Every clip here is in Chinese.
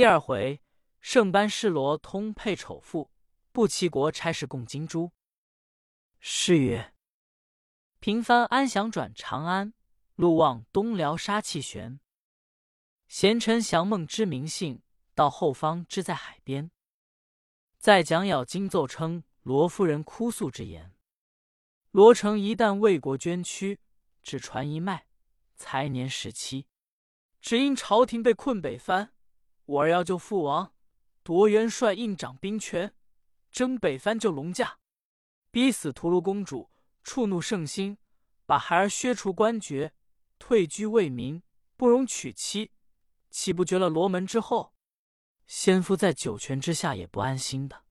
第二回，圣班师罗通配丑妇，不齐国差事共金珠。诗曰：“平番安详转长安，路望东辽杀气悬。贤臣降梦知名姓，到后方知在海边。”再讲咬金奏称罗夫人哭诉之言。罗成一旦为国捐躯，只传一脉，才年十七，只因朝廷被困北藩。我儿要救父王，夺元帅印掌兵权，征北藩救龙驾，逼死屠卢公主，触怒圣心，把孩儿削除官爵，退居为民，不容娶妻，岂不绝了罗门之后？先夫在九泉之下也不安心的。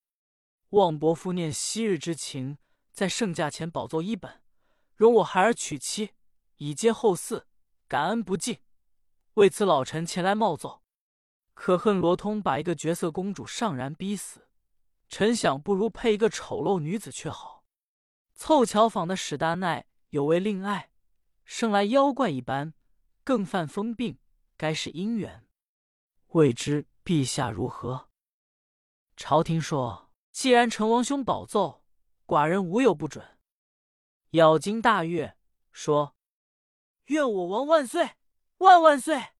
望伯父念昔日之情，在圣驾前保奏一本，容我孩儿娶妻，以接后嗣，感恩不尽。为此老臣前来冒奏。可恨罗通把一个绝色公主上然逼死，臣想不如配一个丑陋女子却好。凑巧访的史大奈有位令爱，生来妖怪一般，更犯疯病，该是姻缘。未知陛下如何？朝廷说，既然成王兄保奏，寡人无有不准。咬金大悦，说：“愿我王万岁，万万岁！”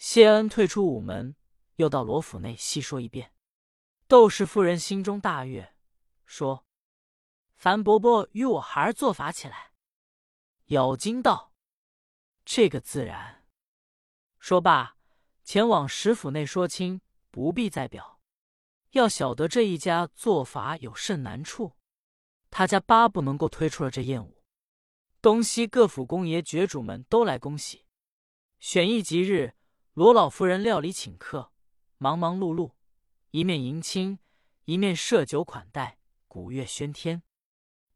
谢恩退出午门，又到罗府内细说一遍。窦氏夫人心中大悦，说：“樊伯伯与我孩儿做法起来。”咬金道：“这个自然。”说罢，前往石府内说亲，不必再表。要晓得这一家做法有甚难处，他家八不能够推出了这宴舞。东西各府公爷爵主们都来恭喜，选一吉日。罗老夫人料理请客，忙忙碌碌，一面迎亲，一面设酒款待，鼓乐喧天。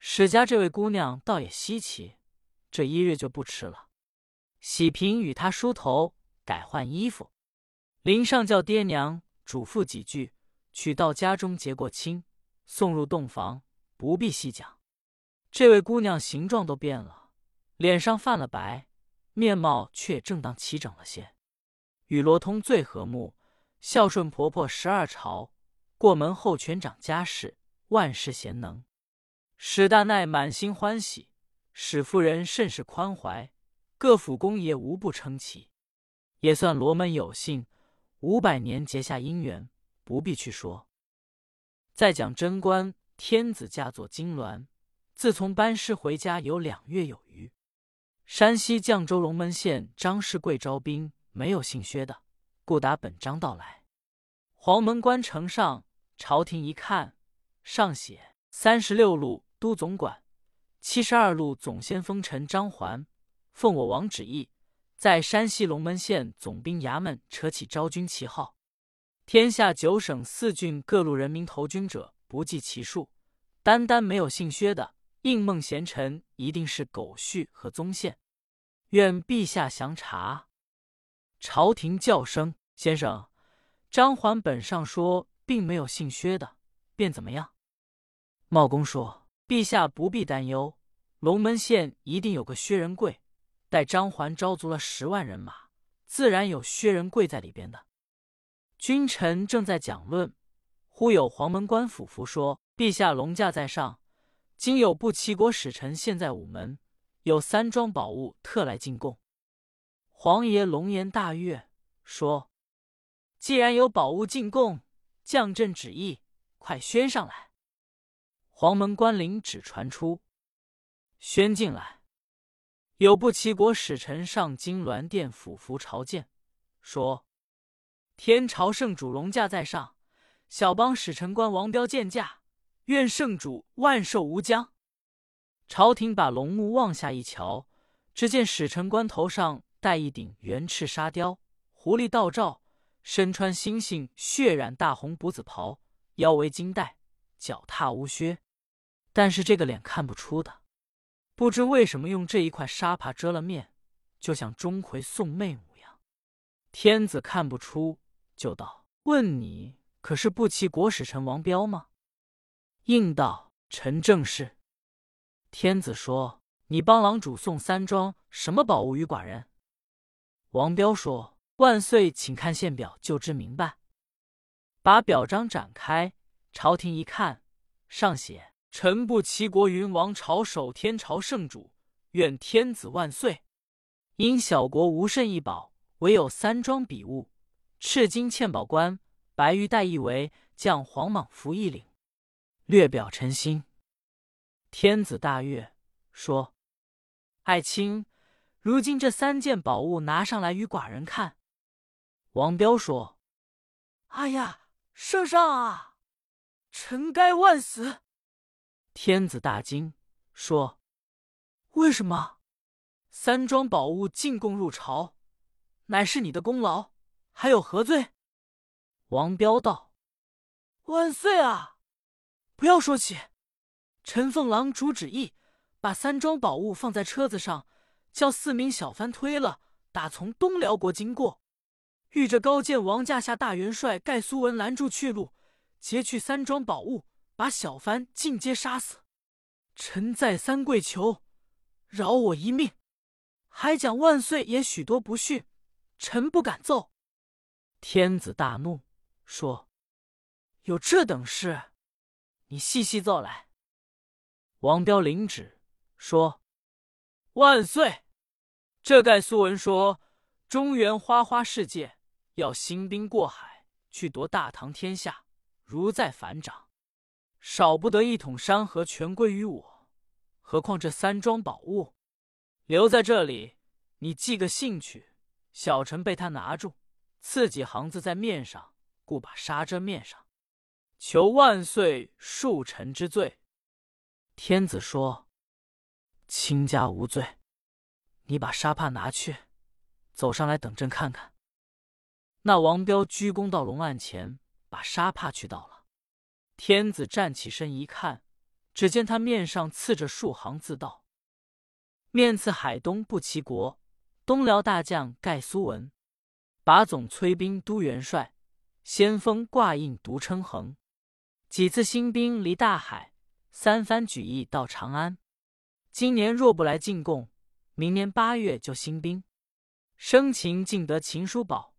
史家这位姑娘倒也稀奇，这一日就不吃了。喜平与她梳头，改换衣服。林上叫爹娘嘱咐几句，取到家中结过亲，送入洞房，不必细讲。这位姑娘形状都变了，脸上泛了白，面貌却也正当齐整了些。与罗通最和睦，孝顺婆婆十二朝，过门后全掌家事，万事贤能。史大奈满心欢喜，史夫人甚是宽怀，各府公爷无不称奇，也算罗门有幸，五百年结下姻缘，不必去说。再讲贞观天子驾作金銮，自从班师回家有两月有余，山西绛州龙门县张世贵招兵。没有姓薛的，故打本章到来。黄门关城上，朝廷一看，上写三十六路都总管，七十二路总先锋臣张环，奉我王旨意，在山西龙门县总兵衙门扯起招军旗号。天下九省四郡各路人民投军者，不计其数，单单没有姓薛的，应梦贤臣一定是狗婿和宗宪。愿陛下详查。朝廷叫声：“先生，张环本上说并没有姓薛的，便怎么样？”茂公说：“陛下不必担忧，龙门县一定有个薛仁贵，待张环招足了十万人马，自然有薛仁贵在里边的。”君臣正在讲论，忽有黄门官府符说：“陛下龙驾在上，今有不齐国使臣现在午门，有三桩宝物特来进贡。”皇爷龙颜大悦，说：“既然有宝物进贡，降朕旨意，快宣上来。”黄门官领旨传出，宣进来。有不齐国使臣上金銮殿俯伏朝见，说：“天朝圣主龙驾在上，小邦使臣官王彪见驾，愿圣主万寿无疆。”朝廷把龙目望下一瞧，只见使臣官头上。戴一顶圆翅沙雕，狐狸倒罩，身穿猩猩血染大红补子袍，腰围金带，脚踏乌靴。但是这个脸看不出的，不知为什么用这一块纱帕遮了面，就像钟馗送妹模样。天子看不出，就道：“问你可是不齐国使臣王彪吗？”应道：“臣正是。”天子说：“你帮郎主送三桩什么宝物与寡人？”王彪说：“万岁，请看宪表就知明白。把表章展开，朝廷一看，上写：“臣不齐国云王朝守天朝圣主，愿天子万岁。因小国无甚异宝，唯有三桩笔物：赤金嵌宝冠、白玉带一围、将黄蟒服一领。略表臣心。”天子大悦，说：“爱卿，如今这三件宝物拿上来与寡人看。”王彪说：“哎呀！”圣上啊，臣该万死！天子大惊，说：“为什么？三桩宝物进贡入朝，乃是你的功劳，还有何罪？”王彪道：“万岁啊！不要说起，臣奉郎主旨意，把三桩宝物放在车子上，叫四名小番推了，打从东辽国经过。”遇着高见王驾下大元帅盖苏文拦住去路，劫去三桩宝物，把小番尽皆杀死。臣再三跪求，饶我一命。还讲万岁也许多不逊，臣不敢奏。天子大怒，说：“有这等事，你细细奏来。”王彪领旨说：“万岁，这盖苏文说，中原花花世界。”要兴兵过海去夺大唐天下，如在反掌，少不得一统山河，全归于我。何况这三桩宝物留在这里，你寄个信去，小臣被他拿住，刺几行字在面上，故把纱遮面上，求万岁恕臣之罪。天子说：“卿家无罪，你把沙帕拿去，走上来等朕看看。”那王彪鞠躬到龙案前，把沙帕去到了。天子站起身一看，只见他面上刺着数行字道：“面刺海东不齐国，东辽大将盖苏文，把总催兵都元帅，先锋挂印独称衡。几次兴兵离大海，三番举义到长安。今年若不来进贡，明年八月就兴兵。生擒尽得秦叔宝。”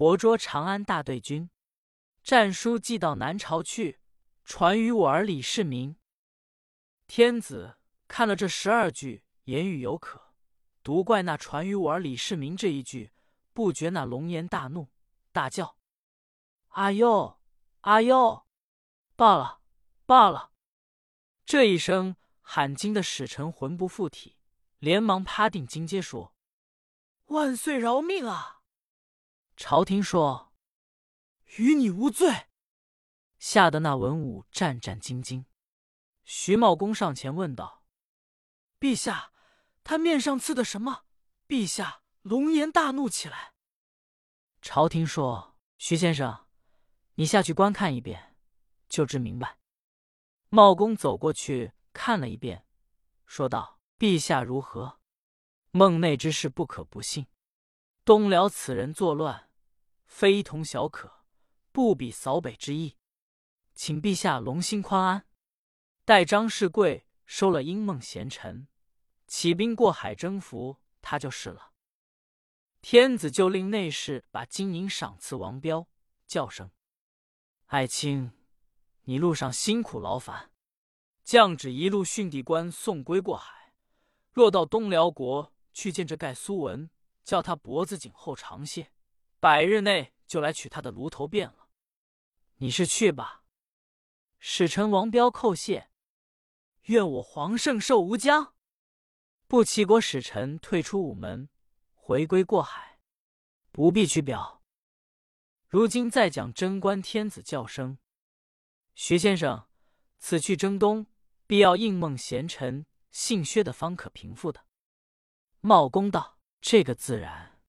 活捉长安大队军，战书寄到南朝去，传与我儿李世民。天子看了这十二句言语犹可，独怪那传与我儿李世民这一句，不觉那龙颜大怒，大叫：“阿呦，阿呦！罢了，罢了！”这一声喊惊的使臣魂不附体，连忙趴定金阶说：“万岁饶命啊！”朝廷说：“与你无罪。”吓得那文武战战兢兢。徐茂公上前问道：“陛下，他面上刺的什么？”陛下龙颜大怒起来。朝廷说：“徐先生，你下去观看一遍，就知明白。”茂公走过去看了一遍，说道：“陛下如何？梦内之事不可不信。东辽此人作乱。”非同小可，不比扫北之意，请陛下龙心宽安。待张世贵收了英梦贤臣，起兵过海征服他就是了。天子就令内侍把金银赏赐王彪，叫声：“爱卿，你路上辛苦劳烦，降旨一路训地官送归过海。若到东辽国去见这盖苏文，叫他脖子颈后长些。”百日内就来取他的炉头变了，你是去吧。使臣王彪叩谢，愿我皇圣寿无疆。不齐国使臣退出午门，回归过海，不必取表。如今再讲贞观天子叫声，徐先生，此去征东，必要应梦贤臣姓薛的方可平复的。茂公道：这个自然。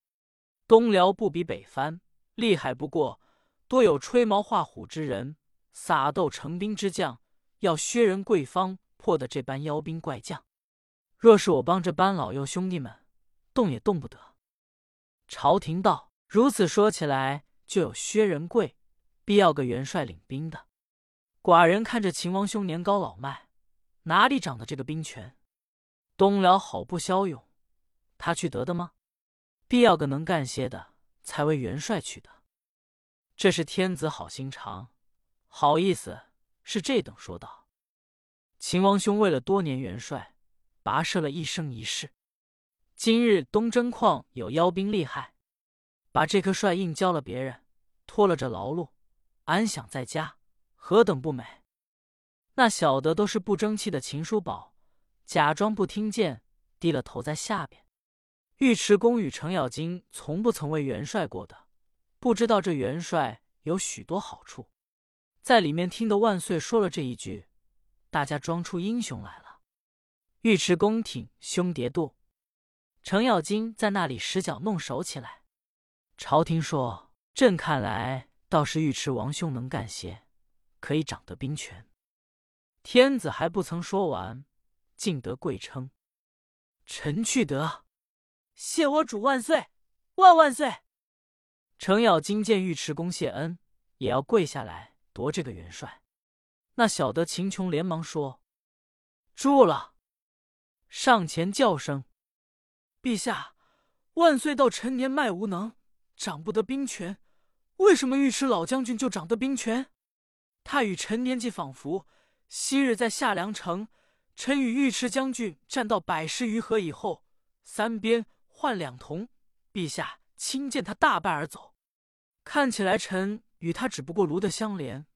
东辽不比北番，厉害不过，多有吹毛画虎之人，撒豆成兵之将，要薛仁贵方破的这般妖兵怪将。若是我帮这班老幼兄弟们，动也动不得。朝廷道：如此说起来，就有薛仁贵，必要个元帅领兵的。寡人看着秦王兄年高老迈，哪里长的这个兵权？东辽好不骁勇，他去得的吗？必要个能干些的，才为元帅去的。这是天子好心肠，好意思是这等说道。秦王兄为了多年元帅，跋涉了一生一世，今日东征况有妖兵厉害，把这颗帅印交了别人，拖了这劳碌，安享在家，何等不美！那小的都是不争气的秦叔宝，假装不听见，低了头在下边。尉迟恭与程咬金从不曾为元帅过的，不知道这元帅有许多好处，在里面听得万岁说了这一句，大家装出英雄来了。尉迟恭挺胸叠肚，程咬金在那里使脚弄手起来。朝廷说：“朕看来倒是尉迟王兄能干些，可以掌得兵权。”天子还不曾说完，竟得跪称：“臣去得。”谢我主万岁，万万岁！程咬金见尉迟恭谢恩，也要跪下来夺这个元帅。那小的秦琼连忙说：“住了！”上前叫声：“陛下，万岁到陈年迈无能，掌不得兵权。为什么尉迟老将军就掌得兵权？他与臣年纪仿佛。昔日在下梁城，臣与尉迟将军战到百十余合以后，三边。”换两铜，陛下亲见他大败而走，看起来臣与他只不过炉的相连，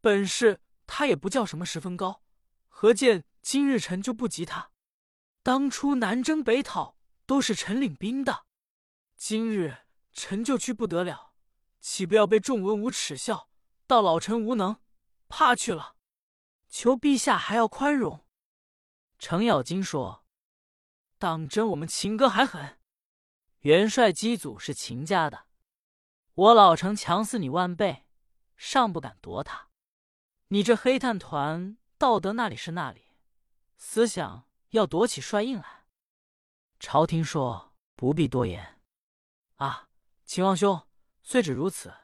本事他也不叫什么十分高，何见今日臣就不及他？当初南征北讨都是臣领兵的，今日臣就去不得了，岂不要被众文武耻笑？道老臣无能，怕去了，求陛下还要宽容。程咬金说：“当真我们秦哥还狠。”元帅机祖是秦家的，我老程强死你万倍，尚不敢夺他。你这黑炭团，道德那里是那里，思想要夺起帅印来。朝廷说不必多言。啊，秦王兄，虽只如此，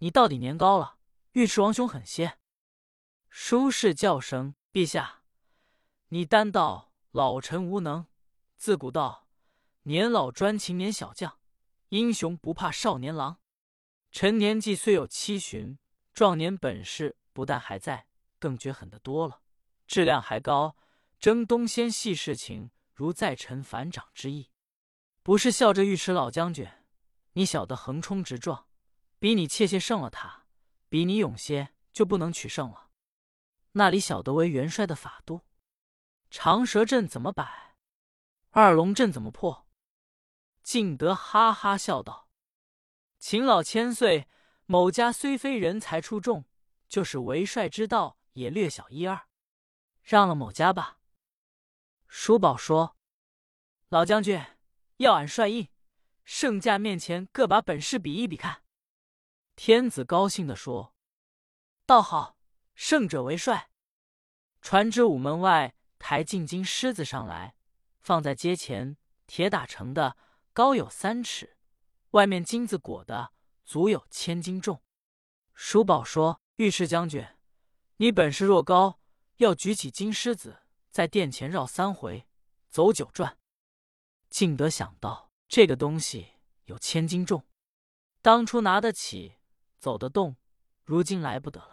你到底年高了，尉迟王兄狠些。舒氏叫声：“陛下，你单道老臣无能，自古道。”年老专勤年小将，英雄不怕少年郎。臣年纪虽有七旬，壮年本事不但还在，更觉狠得多了，质量还高。征东先细事情，如在臣反掌之意。不是笑着尉迟老将军，你小的横冲直撞，比你怯怯胜了他，比你勇些就不能取胜了。那里晓得为元帅的法度？长蛇阵怎么摆？二龙阵怎么破？敬德哈哈笑道：“秦老千岁，某家虽非人才出众，就是为帅之道也略小一二，让了某家吧。”叔宝说：“老将军要俺帅印，圣驾面前各把本事比一比看。”天子高兴的说：“倒好，胜者为帅。”传旨午门外抬进金狮子上来，放在街前，铁打成的。高有三尺，外面金子裹的，足有千斤重。叔宝说：“尉迟将军，你本事若高，要举起金狮子，在殿前绕三回，走九转。”敬德想到这个东西有千斤重，当初拿得起，走得动，如今来不得了。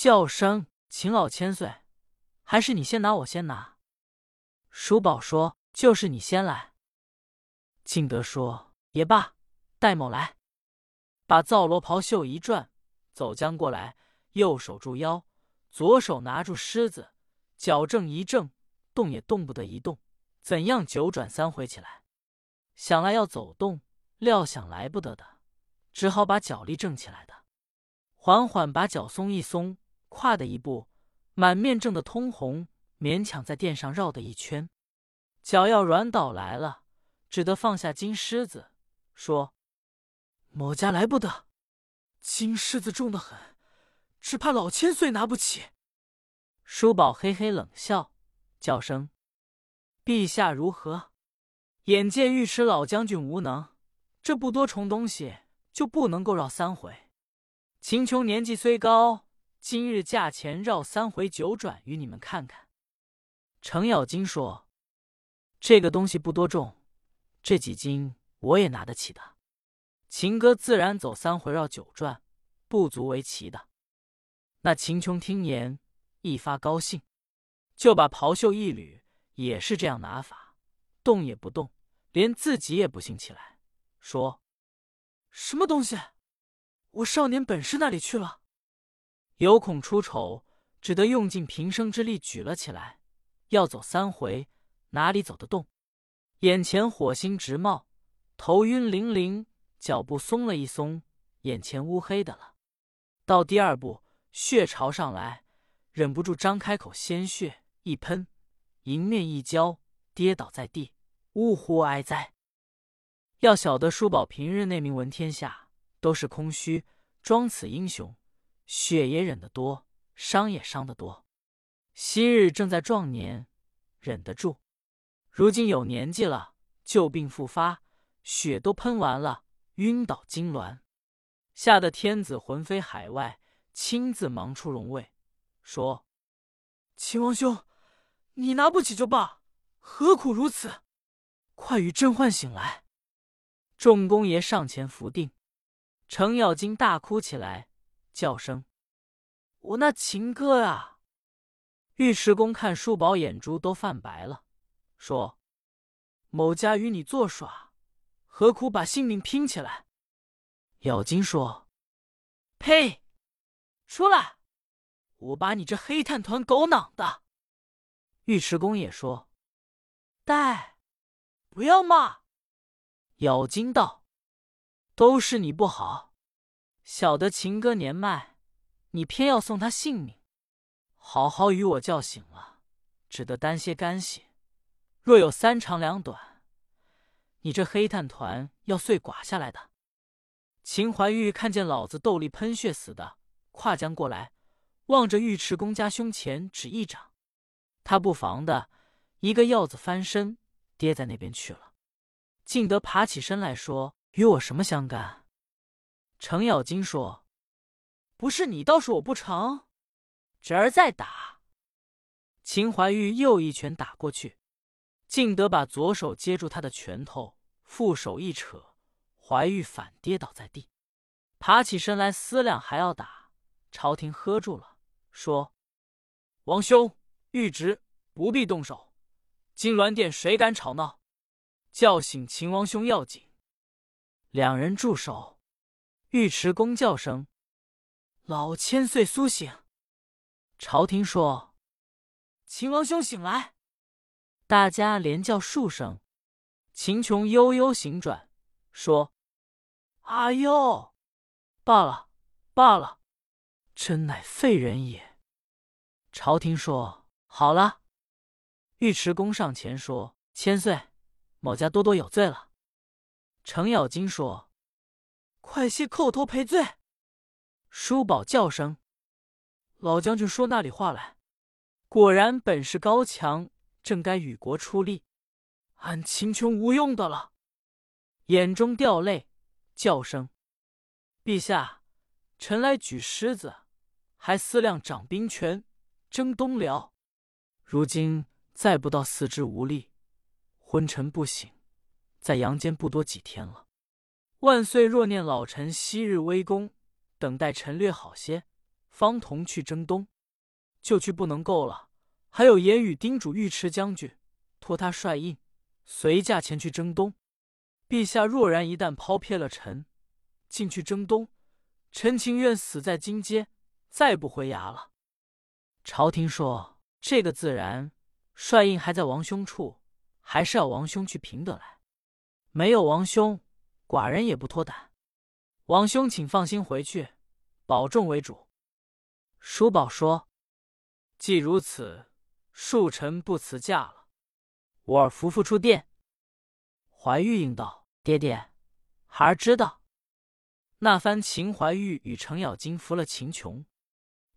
叫声：“秦老千岁，还是你先拿，我先拿。”叔宝说：“就是你先来。”敬德说：“也罢，戴某来，把皂罗袍袖一转，走将过来，右手住腰，左手拿住狮子，脚正一正，动也动不得一动，怎样九转三回起来？想来要走动，料想来不得的，只好把脚力正起来的，缓缓把脚松一松，跨的一步，满面正的通红，勉强在殿上绕的一圈，脚要软倒来了。”只得放下金狮子，说：“某家来不得，金狮子重得很，只怕老千岁拿不起。”叔宝嘿嘿冷笑，叫声：“陛下如何？眼见尉迟老将军无能，这不多重东西就不能够绕三回。秦琼年纪虽高，今日驾前绕三回九转，与你们看看。”程咬金说：“这个东西不多重。”这几斤我也拿得起的。秦哥自然走三回绕九转，不足为奇的。那秦琼听言，一发高兴，就把袍袖一捋，也是这样拿法，动也不动，连自己也不信起来，说：“什么东西？我少年本事那里去了？”有恐出丑，只得用尽平生之力举了起来，要走三回，哪里走得动？眼前火星直冒，头晕淋淋，脚步松了一松，眼前乌黑的了。到第二步。血潮上来，忍不住张开口，鲜血一喷，迎面一浇，跌倒在地，呜呼哀哉！要晓得叔宝平日那名闻天下，都是空虚，装此英雄，血也忍得多，伤也伤得多。昔日正在壮年，忍得住；如今有年纪了，旧病复发，血都喷完了，晕倒痉挛，吓得天子魂飞海外。亲自忙出荣位，说：“秦王兄，你拿不起就罢，何苦如此？快与朕唤醒来！”众公爷上前扶定，程咬金大哭起来，叫声：“我那秦哥啊！”尉迟恭看叔宝眼珠都泛白了，说：“某家与你作耍，何苦把性命拼起来？”咬金说：“呸！”出来！我把你这黑炭团狗囊的！尉迟恭也说：“带，不要骂。”咬金道：“都是你不好，晓得秦哥年迈，你偏要送他性命。好好与我叫醒了，只得担些干系。若有三长两短，你这黑炭团要碎剐下来的。”秦怀玉看见老子斗力喷血死的。跨将过来，望着尉迟恭家胸前指一掌，他不防的一个鹞子翻身，跌在那边去了。敬德爬起身来说：“与我什么相干？”程咬金说：“不是你，倒是我不成。侄儿再打。”秦怀玉又一拳打过去，敬德把左手接住他的拳头，负手一扯，怀玉反跌倒在地，爬起身来思量还要打。朝廷喝住了，说：“王兄、玉侄不必动手。金銮殿谁敢吵闹？叫醒秦王兄要紧。”两人住手。尉迟恭叫声：“老千岁苏醒！”朝廷说：“秦王兄醒来！”大家连叫数声。秦琼悠悠醒转，说：“阿佑，罢了，罢了。”真乃废人也。朝廷说好了。尉迟恭上前说：“千岁，某家多多有罪了。”程咬金说：“快些叩头赔罪。”叔宝叫声：“老将军说那里话来？果然本事高强，正该与国出力。俺秦琼无用的了。”眼中掉泪，叫声：“陛下，臣来举狮子。”还思量掌兵权，征东辽。如今再不到四肢无力，昏沉不醒，在阳间不多几天了。万岁若念老臣昔日威功，等待臣略好些，方同去征东。就去不能够了，还有言语叮嘱尉迟将军，托他率印，随驾前去征东。陛下若然一旦抛撇了臣，进去征东，臣情愿死在金阶。再不回衙了。朝廷说：“这个自然，帅印还在王兄处，还是要王兄去凭得来。没有王兄，寡人也不脱胆。王兄请放心回去，保重为主。”叔宝说：“既如此，恕臣不辞驾了。我儿扶扶出殿。”怀玉应道：“爹爹，孩儿知道。”那番秦怀玉与程咬金扶了秦琼。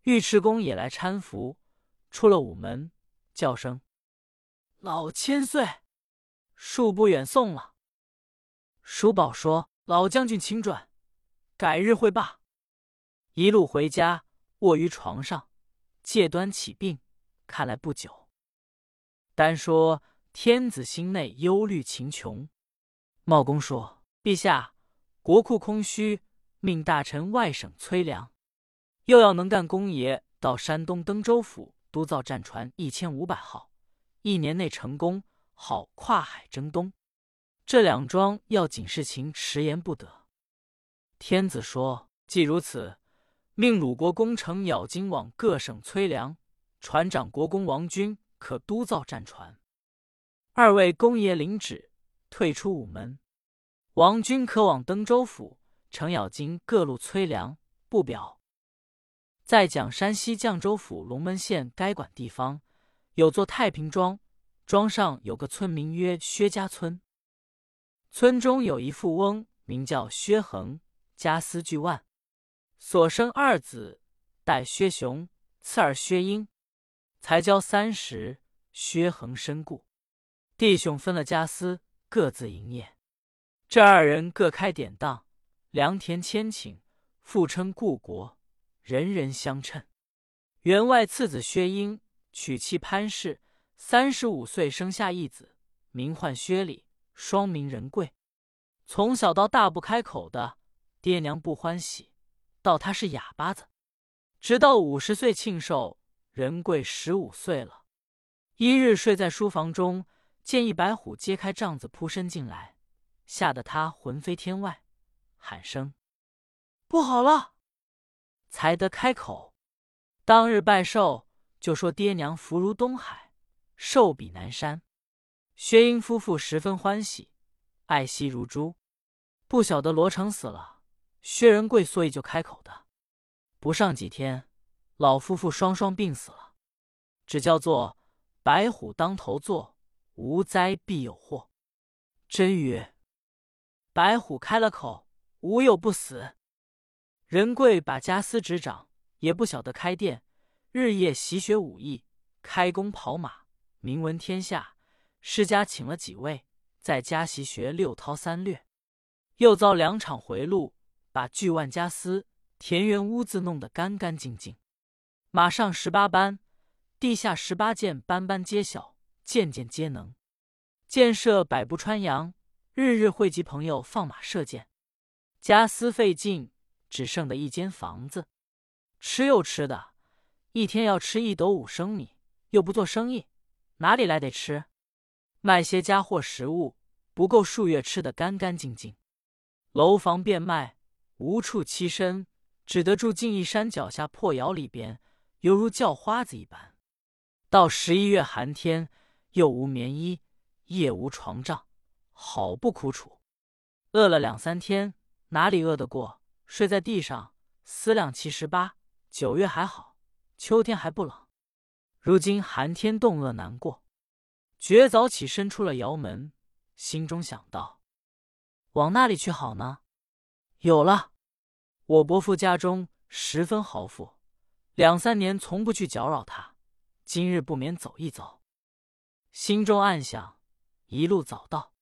尉迟恭也来搀扶，出了午门，叫声：“老千岁，恕不远送了。”叔宝说：“老将军请转，改日会罢。”一路回家，卧于床上，戒端起病，看来不久。单说天子心内忧虑秦琼，茂公说：“陛下，国库空虚，命大臣外省催粮，又要能干公爷到山东登州府督造战船一千五百号，一年内成功，好跨海征东。这两桩要紧事情，迟延不得。天子说：“既如此，命鲁国公城咬金往各省催粮，船长国公王军可督造战船。二位公爷领旨，退出午门。王军可往登州府、程咬金各路催粮。不表。在讲山西绛州府龙门县该管地方，有座太平庄，庄上有个村名曰薛家村。村中有一富翁，名叫薛恒。”家私巨万，所生二子，代薛雄，次儿薛英。才交三十，薛恒身故，弟兄分了家私，各自营业。这二人各开典当，良田千顷，复称故国，人人相称。员外次子薛英娶妻潘氏，三十五岁生下一子，名唤薛礼，双名仁贵。从小到大不开口的。爹娘不欢喜，道他是哑巴子。直到五十岁庆寿，仁贵十五岁了。一日睡在书房中，见一白虎揭开帐子扑身进来，吓得他魂飞天外，喊声：“不好了！”才得开口。当日拜寿，就说爹娘福如东海，寿比南山。薛英夫妇十分欢喜，爱惜如珠。不晓得罗成死了。薛仁贵所以就开口的，不上几天，老夫妇双双病死了。只叫做白虎当头坐，无灾必有祸。真曰：白虎开了口，无有不死。仁贵把家私执掌，也不晓得开店，日夜习学武艺，开弓跑马，名闻天下。世家请了几位，在家习学六韬三略，又遭两场回路。把巨万家私、田园屋子弄得干干净净，马上十八班，地下十八件，班班皆晓，件件皆能。建设百步穿杨，日日汇集朋友放马射箭。家私费尽，只剩的一间房子。吃又吃的，一天要吃一斗五升米，又不做生意，哪里来得吃？卖些家货食物，不够数月吃得干干净净。楼房变卖。无处栖身，只得住进义山脚下破窑里边，犹如叫花子一般。到十一月寒天，又无棉衣，夜无床帐，好不苦楚。饿了两三天，哪里饿得过？睡在地上，思量七十八九月还好，秋天还不冷。如今寒天冻饿难过，绝早起身出了窑门，心中想到：往那里去好呢？有了。我伯父家中十分豪富，两三年从不去搅扰他。今日不免走一走，心中暗想，一路早到，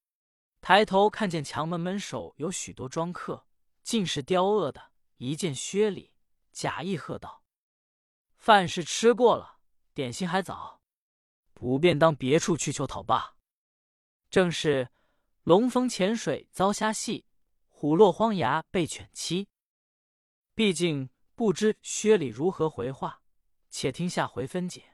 抬头看见墙门门首有许多庄客，尽是刁恶的。一见薛礼，假意喝道：“饭是吃过了，点心还早，不便当别处去求讨罢。”正是龙逢浅水遭虾戏，虎落荒崖被犬欺。毕竟不知薛礼如何回话，且听下回分解。